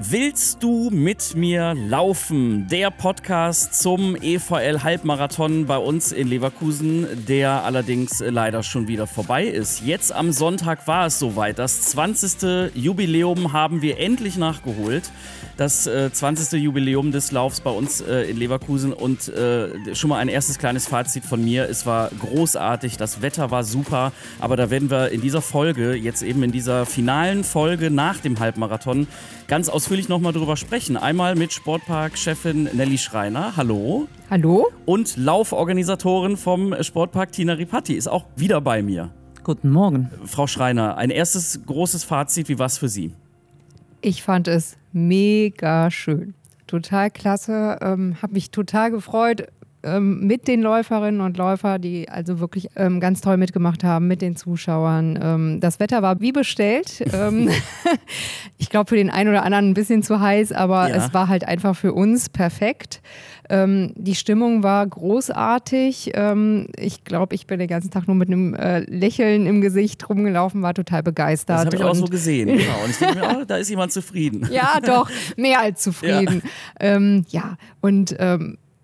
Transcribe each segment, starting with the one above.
Willst du mit mir laufen? Der Podcast zum EVL Halbmarathon bei uns in Leverkusen, der allerdings leider schon wieder vorbei ist. Jetzt am Sonntag war es soweit. Das 20. Jubiläum haben wir endlich nachgeholt. Das äh, 20. Jubiläum des Laufs bei uns äh, in Leverkusen und äh, schon mal ein erstes kleines Fazit von mir. Es war großartig, das Wetter war super, aber da werden wir in dieser Folge, jetzt eben in dieser finalen Folge nach dem Halbmarathon, ganz ausführlich nochmal drüber sprechen. Einmal mit Sportpark-Chefin Nelly Schreiner. Hallo. Hallo. Und Lauforganisatorin vom Sportpark Tina Ripatti ist auch wieder bei mir. Guten Morgen. Frau Schreiner, ein erstes großes Fazit. Wie war es für Sie? Ich fand es mega schön. Total klasse. Ähm, habe mich total gefreut ähm, mit den Läuferinnen und Läufern, die also wirklich ähm, ganz toll mitgemacht haben, mit den Zuschauern. Ähm, das Wetter war wie bestellt. Ähm, ich glaube, für den einen oder anderen ein bisschen zu heiß, aber ja. es war halt einfach für uns perfekt. Ähm, die Stimmung war großartig. Ähm, ich glaube, ich bin den ganzen Tag nur mit einem äh, Lächeln im Gesicht rumgelaufen, war total begeistert. Das habe ich auch so gesehen. Genau. Und ich denke mir, oh, da ist jemand zufrieden. ja, doch, mehr als zufrieden. Ja, ja. und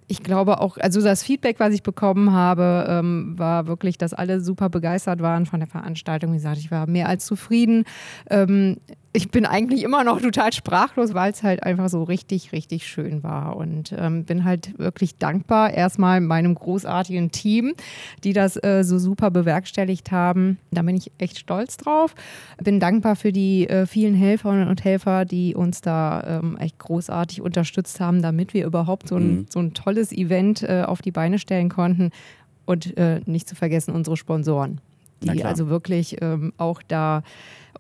ich glaube auch, also das Feedback, was ich bekommen habe, ähm, war wirklich, dass alle super begeistert waren von der Veranstaltung. Wie gesagt, ich war mehr als zufrieden. Ähm, ich bin eigentlich immer noch total sprachlos, weil es halt einfach so richtig, richtig schön war. Und ähm, bin halt wirklich dankbar erstmal meinem großartigen Team, die das äh, so super bewerkstelligt haben. Da bin ich echt stolz drauf. Bin dankbar für die äh, vielen Helferinnen und Helfer, die uns da ähm, echt großartig unterstützt haben, damit wir überhaupt so ein, mhm. so ein tolles Event äh, auf die Beine stellen konnten. Und äh, nicht zu vergessen unsere Sponsoren, die also wirklich ähm, auch da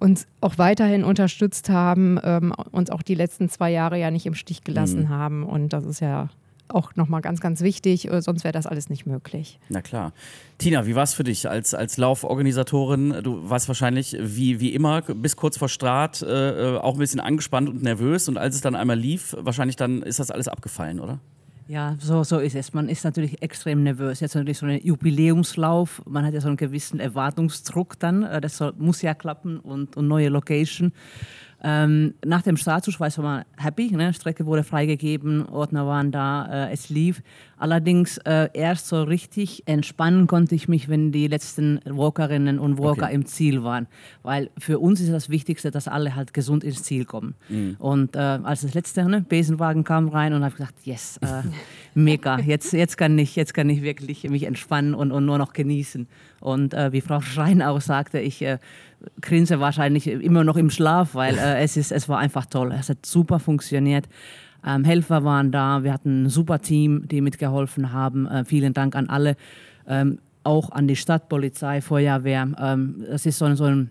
uns auch weiterhin unterstützt haben, ähm, uns auch die letzten zwei Jahre ja nicht im Stich gelassen mhm. haben. Und das ist ja auch nochmal ganz, ganz wichtig, äh, sonst wäre das alles nicht möglich. Na klar. Tina, wie war es für dich als, als Lauforganisatorin? Du warst wahrscheinlich wie, wie immer bis kurz vor Start äh, auch ein bisschen angespannt und nervös und als es dann einmal lief, wahrscheinlich dann ist das alles abgefallen, oder? Ja, so, so ist es. Man ist natürlich extrem nervös. Jetzt natürlich so ein Jubiläumslauf. Man hat ja so einen gewissen Erwartungsdruck dann. Äh, das soll, muss ja klappen und, und neue Location. Ähm, nach dem Startschuss war mal happy. Ne? Strecke wurde freigegeben, Ordner waren da, äh, es lief. Allerdings äh, erst so richtig entspannen konnte ich mich, wenn die letzten Walkerinnen und Walker okay. im Ziel waren. Weil für uns ist das Wichtigste, dass alle halt gesund ins Ziel kommen. Mhm. Und äh, als das letzte ne, Besenwagen kam rein und habe gesagt, yes, äh, mega, jetzt, jetzt, kann ich, jetzt kann ich wirklich mich entspannen und, und nur noch genießen. Und äh, wie Frau Schrein auch sagte, ich äh, grinse wahrscheinlich immer noch im Schlaf, weil äh, es, ist, es war einfach toll. Es hat super funktioniert. Ähm, Helfer waren da, wir hatten ein super Team, die mitgeholfen haben. Äh, vielen Dank an alle, ähm, auch an die Stadtpolizei, Feuerwehr. Ähm, das ist so, so ein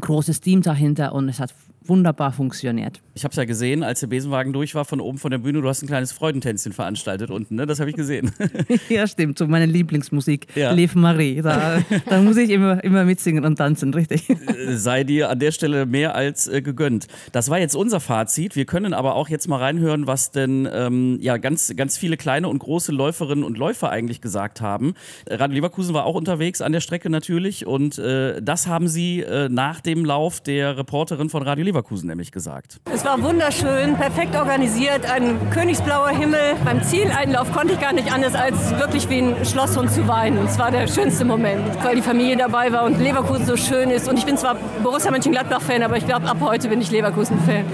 großes Team dahinter und es hat wunderbar funktioniert. Ich habe es ja gesehen, als der Besenwagen durch war von oben von der Bühne. Du hast ein kleines Freudentänzchen veranstaltet unten, ne? Das habe ich gesehen. ja, stimmt. So meine Lieblingsmusik, ja. Liv Marie. Da, da, muss ich immer, immer mitsingen und tanzen, richtig. Äh, sei dir an der Stelle mehr als äh, gegönnt. Das war jetzt unser Fazit. Wir können aber auch jetzt mal reinhören, was denn ähm, ja ganz, ganz viele kleine und große Läuferinnen und Läufer eigentlich gesagt haben. Radio Leverkusen war auch unterwegs an der Strecke natürlich und äh, das haben sie äh, nach dem Lauf der Reporterin von Radio Leverkusen Leverkusen nämlich gesagt. Es war wunderschön, perfekt organisiert, ein königsblauer Himmel. Beim Zieleinlauf konnte ich gar nicht anders, als wirklich wie ein Schlosshund zu weinen. Es war der schönste Moment, weil die Familie dabei war und Leverkusen so schön ist. Und ich bin zwar Borussia Mönchengladbach-Fan, aber ich glaube, ab heute bin ich Leverkusen-Fan.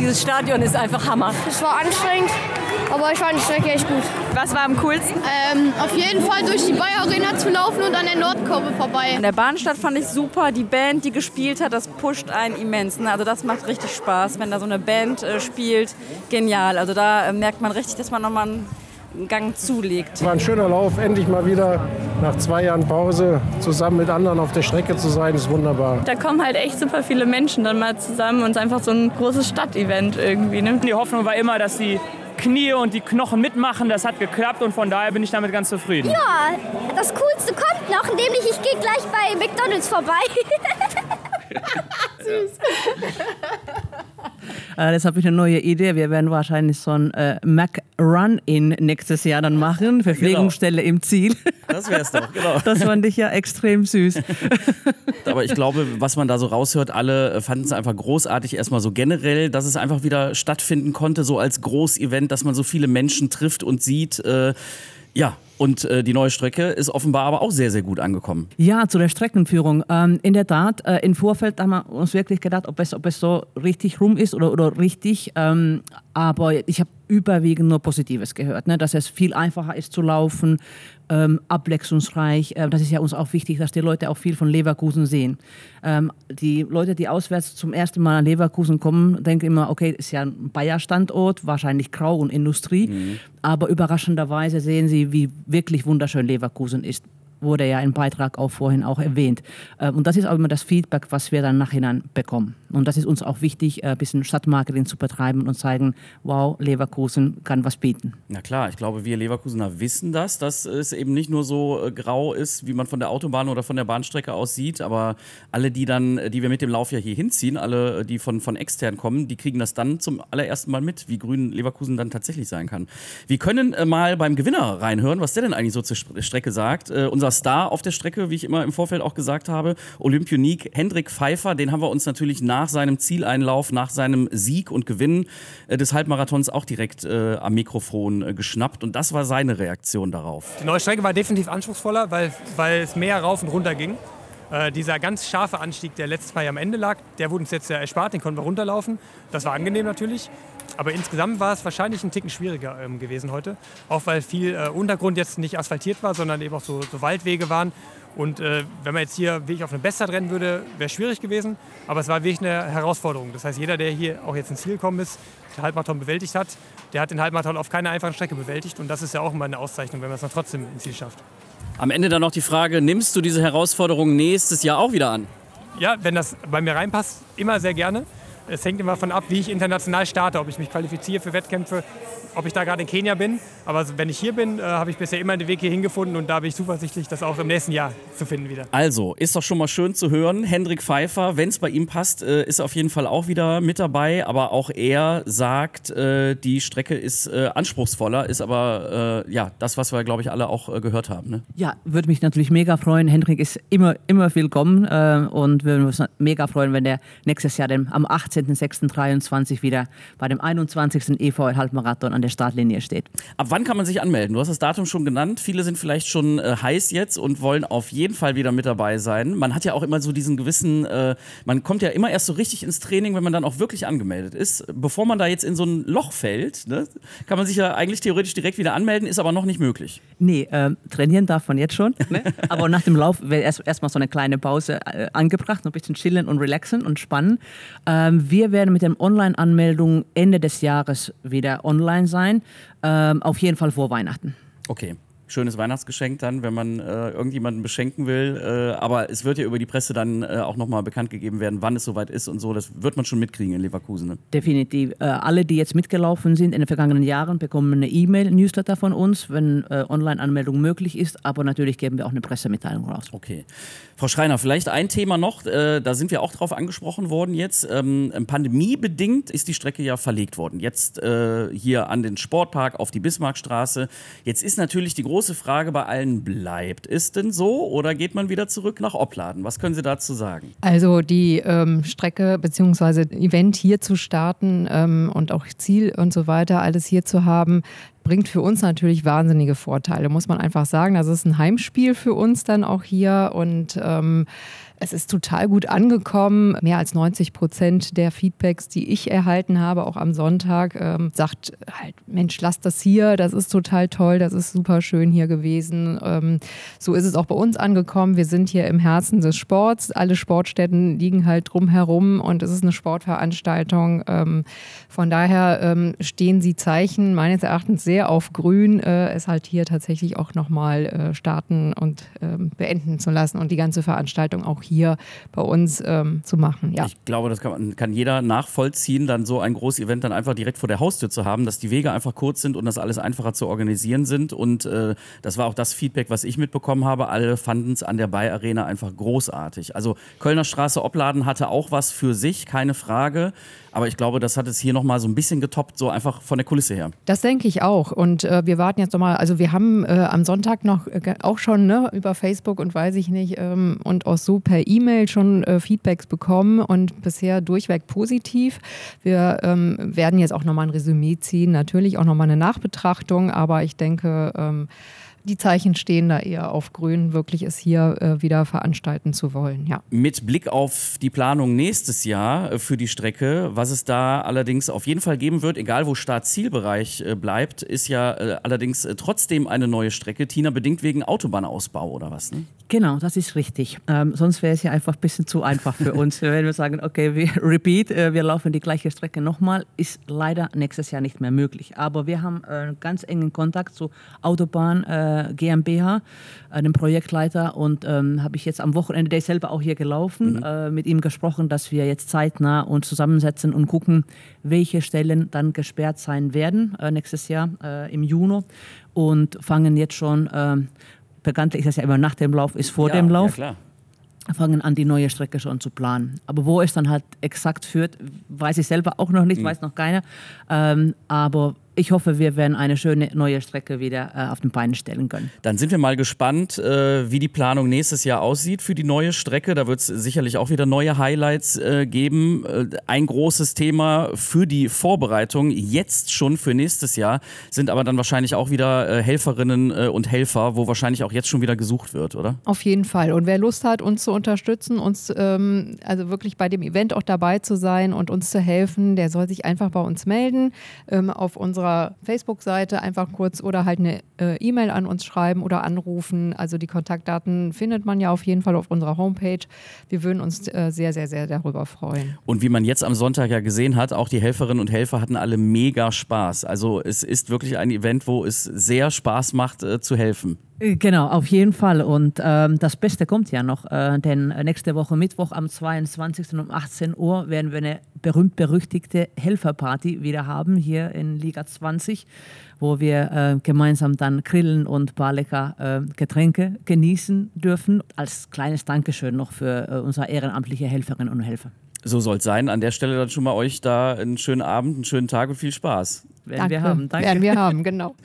Dieses Stadion ist einfach Hammer. Es war anstrengend, aber ich fand die Strecke echt gut. Was war am coolsten? Ähm, auf jeden Fall durch die Bayer Arena zu laufen und an der Nordkurve vorbei. In der Bahnstadt fand ich super. Die Band, die gespielt hat, das pusht einen immens. Ne? Also das macht richtig Spaß, wenn da so eine Band äh, spielt. Genial. Also da äh, merkt man richtig, dass man nochmal einen Gang zulegt. War ein schöner Lauf, endlich mal wieder nach zwei Jahren Pause zusammen mit anderen auf der Strecke zu sein, ist wunderbar. Da kommen halt echt super viele Menschen dann mal zusammen und es ist einfach so ein großes Stadtevent irgendwie. Ne? Die Hoffnung war immer, dass die Knie und die Knochen mitmachen. Das hat geklappt und von daher bin ich damit ganz zufrieden. Ja, das Coolste kommt noch, nämlich ich gehe gleich bei McDonalds vorbei. Süß. Äh, das habe ich eine neue Idee. Wir werden wahrscheinlich so ein äh, Mac Run-In nächstes Jahr dann machen. Verpflegungsstelle genau. im Ziel. Das wäre es doch, genau. Das fand ich ja extrem süß. Aber ich glaube, was man da so raushört, alle äh, fanden es einfach großartig, erstmal so generell, dass es einfach wieder stattfinden konnte, so als Großevent, dass man so viele Menschen trifft und sieht. Äh, ja, und äh, die neue Strecke ist offenbar aber auch sehr, sehr gut angekommen. Ja, zu der Streckenführung. Ähm, in der Tat, äh, im Vorfeld haben wir uns wirklich gedacht, ob es, ob es so richtig rum ist oder, oder richtig. Ähm, aber ich habe überwiegend nur Positives gehört, ne? dass es viel einfacher ist zu laufen, ähm, abwechslungsreich. Äh, das ist ja uns auch wichtig, dass die Leute auch viel von Leverkusen sehen. Ähm, die Leute, die auswärts zum ersten Mal an Leverkusen kommen, denken immer, okay, ist ja ein Bayer-Standort, wahrscheinlich Grau und Industrie. Mhm. Aber überraschenderweise sehen sie, wie wirklich wunderschön Leverkusen ist wurde ja im Beitrag auch vorhin auch erwähnt. Äh, und das ist auch immer das Feedback, was wir dann nachhinein bekommen. Und das ist uns auch wichtig, ein bisschen Stadtmarketing zu betreiben und zeigen, wow, Leverkusen kann was bieten. Na klar, ich glaube, wir Leverkusener wissen das, dass es eben nicht nur so äh, grau ist, wie man von der Autobahn oder von der Bahnstrecke aus sieht, aber alle, die dann, die wir mit dem Lauf ja hier hinziehen, alle, die von, von extern kommen, die kriegen das dann zum allerersten Mal mit, wie grün Leverkusen dann tatsächlich sein kann. Wir können äh, mal beim Gewinner reinhören, was der denn eigentlich so zur Strecke sagt. unser Star auf der Strecke, wie ich immer im Vorfeld auch gesagt habe, Olympionik Hendrik Pfeiffer, den haben wir uns natürlich nach seinem Zieleinlauf, nach seinem Sieg und Gewinn äh, des Halbmarathons auch direkt äh, am Mikrofon äh, geschnappt und das war seine Reaktion darauf. Die neue Strecke war definitiv anspruchsvoller, weil, weil es mehr rauf und runter ging. Äh, dieser ganz scharfe Anstieg, der letztes Mal am Ende lag, der wurde uns jetzt erspart, den konnten wir runterlaufen. Das war angenehm natürlich. Aber insgesamt war es wahrscheinlich ein Ticken schwieriger ähm, gewesen heute. Auch weil viel äh, Untergrund jetzt nicht asphaltiert war, sondern eben auch so, so Waldwege waren. Und äh, wenn man jetzt hier wirklich auf eine Bestzeit rennen würde, wäre es schwierig gewesen. Aber es war wirklich eine Herausforderung. Das heißt, jeder, der hier auch jetzt ins Ziel gekommen ist, den Halbmarathon bewältigt hat, der hat den Halbmarathon auf keiner einfachen Strecke bewältigt. Und das ist ja auch immer eine Auszeichnung, wenn man es dann trotzdem ins Ziel schafft. Am Ende dann noch die Frage, nimmst du diese Herausforderung nächstes Jahr auch wieder an? Ja, wenn das bei mir reinpasst, immer sehr gerne. Es hängt immer davon ab, wie ich international starte, ob ich mich qualifiziere für Wettkämpfe, ob ich da gerade in Kenia bin. Aber wenn ich hier bin, äh, habe ich bisher immer den Weg hierhin gefunden und da bin ich zuversichtlich, das auch im nächsten Jahr zu finden wieder. Also, ist doch schon mal schön zu hören. Hendrik Pfeiffer, wenn es bei ihm passt, äh, ist auf jeden Fall auch wieder mit dabei. Aber auch er sagt, äh, die Strecke ist anspruchsvoller, ist aber ja das, was wir, glaube ich, alle auch gehört haben. Ne? Ja, würde mich natürlich mega freuen. Hendrik ist immer, immer willkommen und würden uns mega freuen, wenn der nächstes Jahr am 18.06.23 wieder bei dem 21. EVL Halbmarathon an der Startlinie steht. Ab wann kann man sich anmelden? Du hast das Datum schon genannt. Viele sind vielleicht schon äh, heiß jetzt und wollen auf jeden Fall wieder mit dabei sein. Man hat ja auch immer so diesen gewissen, äh, man kommt ja immer erst so richtig ins Training, wenn man dann auch wirklich angemeldet ist. Bevor man da jetzt in so ein Loch fällt, ne, kann man sich ja eigentlich theoretisch direkt wieder anmelden, ist aber noch nicht möglich. Nee, äh, trainieren darf man jetzt schon. Ne? aber nach dem Lauf erst erstmal so eine kleine Pause äh, angebracht, noch ein bisschen chillen und relaxen und spannen. Ähm, wir werden mit den Online-Anmeldungen Ende des Jahres wieder online sein. Ähm, auf jeden Fall vor Weihnachten. Okay schönes Weihnachtsgeschenk dann, wenn man äh, irgendjemanden beschenken will. Äh, aber es wird ja über die Presse dann äh, auch nochmal bekannt gegeben werden, wann es soweit ist und so. Das wird man schon mitkriegen in Leverkusen. Ne? Definitiv. Äh, alle, die jetzt mitgelaufen sind in den vergangenen Jahren, bekommen eine E-Mail-Newsletter von uns, wenn äh, Online-Anmeldung möglich ist. Aber natürlich geben wir auch eine Pressemitteilung raus. Okay. Frau Schreiner, vielleicht ein Thema noch, äh, da sind wir auch drauf angesprochen worden jetzt. Ähm, pandemiebedingt ist die Strecke ja verlegt worden. Jetzt hier an den Sportpark auf die Bismarckstraße. Jetzt ist natürlich die große große Frage bei allen bleibt. Ist denn so oder geht man wieder zurück nach Opladen? Was können Sie dazu sagen? Also die ähm, Strecke bzw. Event hier zu starten ähm, und auch Ziel und so weiter, alles hier zu haben, bringt für uns natürlich wahnsinnige Vorteile, muss man einfach sagen. Das ist ein Heimspiel für uns dann auch hier und ähm, es ist total gut angekommen. Mehr als 90 Prozent der Feedbacks, die ich erhalten habe, auch am Sonntag, ähm, sagt halt, Mensch, lass das hier, das ist total toll, das ist super schön hier gewesen. Ähm, so ist es auch bei uns angekommen. Wir sind hier im Herzen des Sports. Alle Sportstätten liegen halt drumherum und es ist eine Sportveranstaltung. Ähm, von daher ähm, stehen sie Zeichen meines Erachtens sehr auf grün, äh, es halt hier tatsächlich auch nochmal äh, starten und ähm, beenden zu lassen und die ganze Veranstaltung auch hier bei uns ähm, zu machen. Ja. Ich glaube, das kann, kann jeder nachvollziehen, dann so ein großes Event dann einfach direkt vor der Haustür zu haben, dass die Wege einfach kurz sind und das alles einfacher zu organisieren sind. Und äh, das war auch das Feedback, was ich mitbekommen habe. Alle fanden es an der Bay Arena einfach großartig. Also Kölner Straße Opladen hatte auch was für sich, keine Frage. Aber ich glaube, das hat es hier nochmal so ein bisschen getoppt, so einfach von der Kulisse her. Das denke ich auch. Und äh, wir warten jetzt nochmal, also wir haben äh, am Sonntag noch äh, auch schon ne, über Facebook und weiß ich nicht ähm, und auch so per E-Mail schon äh, Feedbacks bekommen und bisher durchweg positiv. Wir ähm, werden jetzt auch nochmal ein Resümee ziehen, natürlich auch nochmal eine Nachbetrachtung, aber ich denke, ähm, die Zeichen stehen da eher auf grün, wirklich es hier äh, wieder veranstalten zu wollen. Ja. Mit Blick auf die Planung nächstes Jahr äh, für die Strecke, was es da allerdings auf jeden Fall geben wird, egal wo Start-Zielbereich äh, bleibt, ist ja äh, allerdings äh, trotzdem eine neue Strecke. Tina, bedingt wegen Autobahnausbau oder was? Ne? Genau, das ist richtig. Ähm, sonst wäre es ja einfach ein bisschen zu einfach für uns. Wenn wir sagen, okay, wir repeat, äh, wir laufen die gleiche Strecke nochmal, ist leider nächstes Jahr nicht mehr möglich. Aber wir haben äh, ganz engen Kontakt zu Autobahn äh, GmbH, einem Projektleiter, und ähm, habe ich jetzt am Wochenende, der ist selber auch hier gelaufen, Mhm. äh, mit ihm gesprochen, dass wir jetzt zeitnah uns zusammensetzen und gucken, welche Stellen dann gesperrt sein werden äh, nächstes Jahr äh, im Juni und fangen jetzt schon ähm, bekanntlich ist das ja immer nach dem Lauf, ist vor ja, dem Lauf, Ja, fangen an, die neue Strecke schon zu planen. Aber wo es dann halt exakt führt, weiß ich selber auch noch nicht, Mhm. weiß noch keiner. Ähm, aber ich hoffe, wir werden eine schöne neue Strecke wieder äh, auf den Beinen stellen können. Dann sind wir mal gespannt, äh, wie die Planung nächstes Jahr aussieht für die neue Strecke. Da wird es sicherlich auch wieder neue Highlights äh, geben. Äh, ein großes Thema für die Vorbereitung, jetzt schon für nächstes Jahr, sind aber dann wahrscheinlich auch wieder äh, Helferinnen äh, und Helfer, wo wahrscheinlich auch jetzt schon wieder gesucht wird, oder? Auf jeden Fall. Und wer Lust hat, uns zu unterstützen, uns ähm, also wirklich bei dem Event auch dabei zu sein und uns zu helfen, der soll sich einfach bei uns melden. Ähm, auf unserer Facebook-Seite einfach kurz oder halt eine äh, E-Mail an uns schreiben oder anrufen. Also die Kontaktdaten findet man ja auf jeden Fall auf unserer Homepage. Wir würden uns äh, sehr, sehr, sehr darüber freuen. Und wie man jetzt am Sonntag ja gesehen hat, auch die Helferinnen und Helfer hatten alle mega Spaß. Also es ist wirklich ein Event, wo es sehr Spaß macht, äh, zu helfen. Äh, Genau, auf jeden Fall. Und ähm, das Beste kommt ja noch, äh, denn nächste Woche Mittwoch am 22. um 18 Uhr werden wir eine berühmt-berüchtigte Helferparty wieder haben hier in Liga 20, wo wir äh, gemeinsam dann grillen und ein paar lecker äh, Getränke genießen dürfen. Als kleines Dankeschön noch für äh, unsere ehrenamtliche Helferinnen und Helfer. So soll es sein. An der Stelle dann schon mal euch da einen schönen Abend, einen schönen Tag und viel Spaß. Werden wir haben. Danke. Werden wir haben, genau.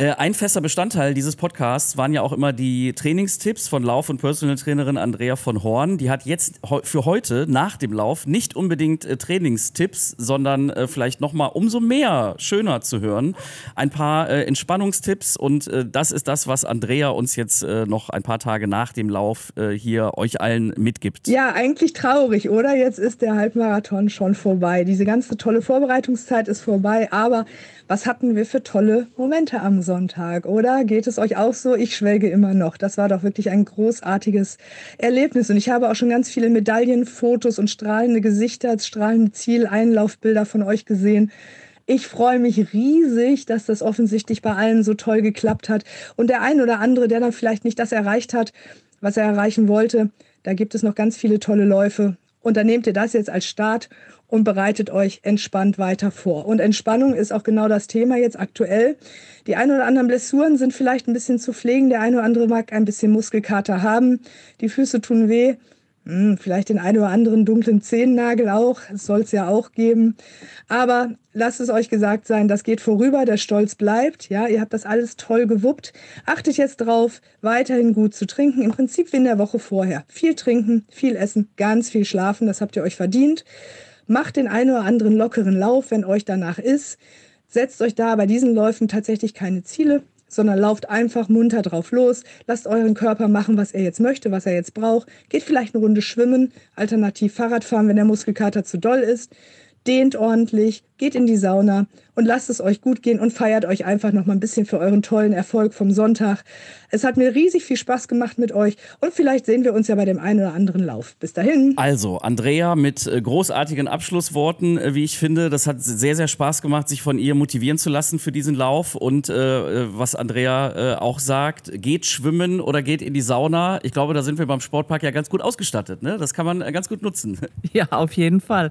Äh, ein fester Bestandteil dieses Podcasts waren ja auch immer die Trainingstipps von Lauf- und Personal Trainerin Andrea von Horn. Die hat jetzt für heute nach dem Lauf nicht unbedingt äh, Trainingstipps, sondern äh, vielleicht noch mal umso mehr schöner zu hören. Ein paar äh, Entspannungstipps und äh, das ist das, was Andrea uns jetzt äh, noch ein paar Tage nach dem Lauf äh, hier euch allen mitgibt. Ja, eigentlich traurig, oder? Jetzt ist der Halbmarathon schon vorbei. Diese ganze tolle Vorbereitungszeit ist vorbei, aber was hatten wir für tolle Momente am Sonntag, oder? Geht es euch auch so? Ich schwelge immer noch. Das war doch wirklich ein großartiges Erlebnis und ich habe auch schon ganz viele Medaillen, Fotos und strahlende Gesichter, strahlende Zieleinlaufbilder von euch gesehen. Ich freue mich riesig, dass das offensichtlich bei allen so toll geklappt hat. Und der ein oder andere, der dann vielleicht nicht das erreicht hat, was er erreichen wollte, da gibt es noch ganz viele tolle Läufe. Und dann nehmt ihr das jetzt als Start und bereitet euch entspannt weiter vor. Und Entspannung ist auch genau das Thema jetzt aktuell. Die ein oder anderen Blessuren sind vielleicht ein bisschen zu pflegen. Der eine oder andere mag ein bisschen Muskelkater haben. Die Füße tun weh. Hm, vielleicht den einen oder anderen dunklen Zehennagel auch. Soll es ja auch geben. Aber lasst es euch gesagt sein, das geht vorüber, der Stolz bleibt. Ja, ihr habt das alles toll gewuppt. Achtet jetzt drauf, weiterhin gut zu trinken. Im Prinzip wie in der Woche vorher. Viel trinken, viel essen, ganz viel schlafen. Das habt ihr euch verdient. Macht den einen oder anderen lockeren Lauf, wenn euch danach ist. Setzt euch da bei diesen Läufen tatsächlich keine Ziele, sondern lauft einfach munter drauf los. Lasst euren Körper machen, was er jetzt möchte, was er jetzt braucht. Geht vielleicht eine Runde schwimmen, alternativ Fahrrad fahren, wenn der Muskelkater zu doll ist. Dehnt ordentlich, geht in die Sauna und lasst es euch gut gehen und feiert euch einfach noch mal ein bisschen für euren tollen Erfolg vom Sonntag. Es hat mir riesig viel Spaß gemacht mit euch und vielleicht sehen wir uns ja bei dem einen oder anderen Lauf. Bis dahin. Also, Andrea mit äh, großartigen Abschlussworten, äh, wie ich finde. Das hat sehr, sehr Spaß gemacht, sich von ihr motivieren zu lassen für diesen Lauf. Und äh, was Andrea äh, auch sagt, geht schwimmen oder geht in die Sauna. Ich glaube, da sind wir beim Sportpark ja ganz gut ausgestattet. Ne? Das kann man äh, ganz gut nutzen. Ja, auf jeden Fall.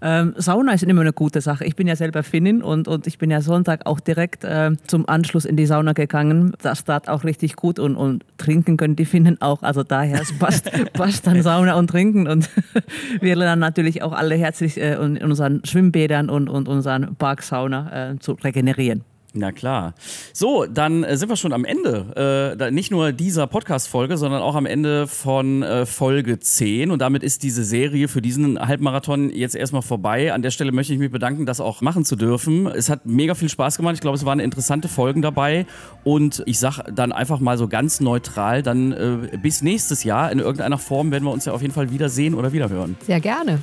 Ähm, Sauna ist immer eine gute Sache. Ich bin ja selber Finnin und, und ich bin ja Sonntag auch direkt äh, zum Anschluss in die Sauna gegangen. Das tat auch richtig gut und, und trinken können die Finnen auch. Also daher es passt, passt dann Sauna und Trinken. Und wir lernen natürlich auch alle herzlich äh, in unseren Schwimmbädern und, und unseren Parksauna äh, zu regenerieren. Na klar. So, dann äh, sind wir schon am Ende. Äh, nicht nur dieser Podcast-Folge, sondern auch am Ende von äh, Folge 10. Und damit ist diese Serie für diesen Halbmarathon jetzt erstmal vorbei. An der Stelle möchte ich mich bedanken, das auch machen zu dürfen. Es hat mega viel Spaß gemacht. Ich glaube, es waren interessante Folgen dabei. Und ich sage dann einfach mal so ganz neutral, dann äh, bis nächstes Jahr. In irgendeiner Form werden wir uns ja auf jeden Fall wiedersehen oder wiederhören. Sehr gerne.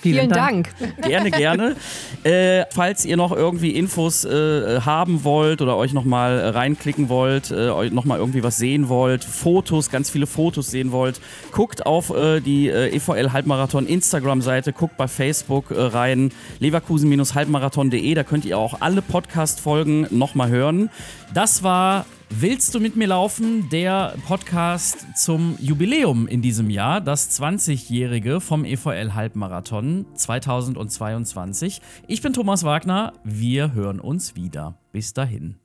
Vielen Dank. Dank. Gerne, gerne. Äh, falls ihr noch irgendwie Infos äh, haben wollt oder euch nochmal reinklicken wollt, äh, euch nochmal irgendwie was sehen wollt, Fotos, ganz viele Fotos sehen wollt, guckt auf äh, die äh, EVL Halbmarathon Instagram-Seite, guckt bei Facebook äh, rein, leverkusen-halbmarathon.de, da könnt ihr auch alle Podcast-Folgen nochmal hören. Das war Willst du mit mir laufen? Der Podcast zum Jubiläum in diesem Jahr, das 20-jährige vom EVL Halbmarathon 2022. Ich bin Thomas Wagner, wir hören uns wieder. Bis dahin.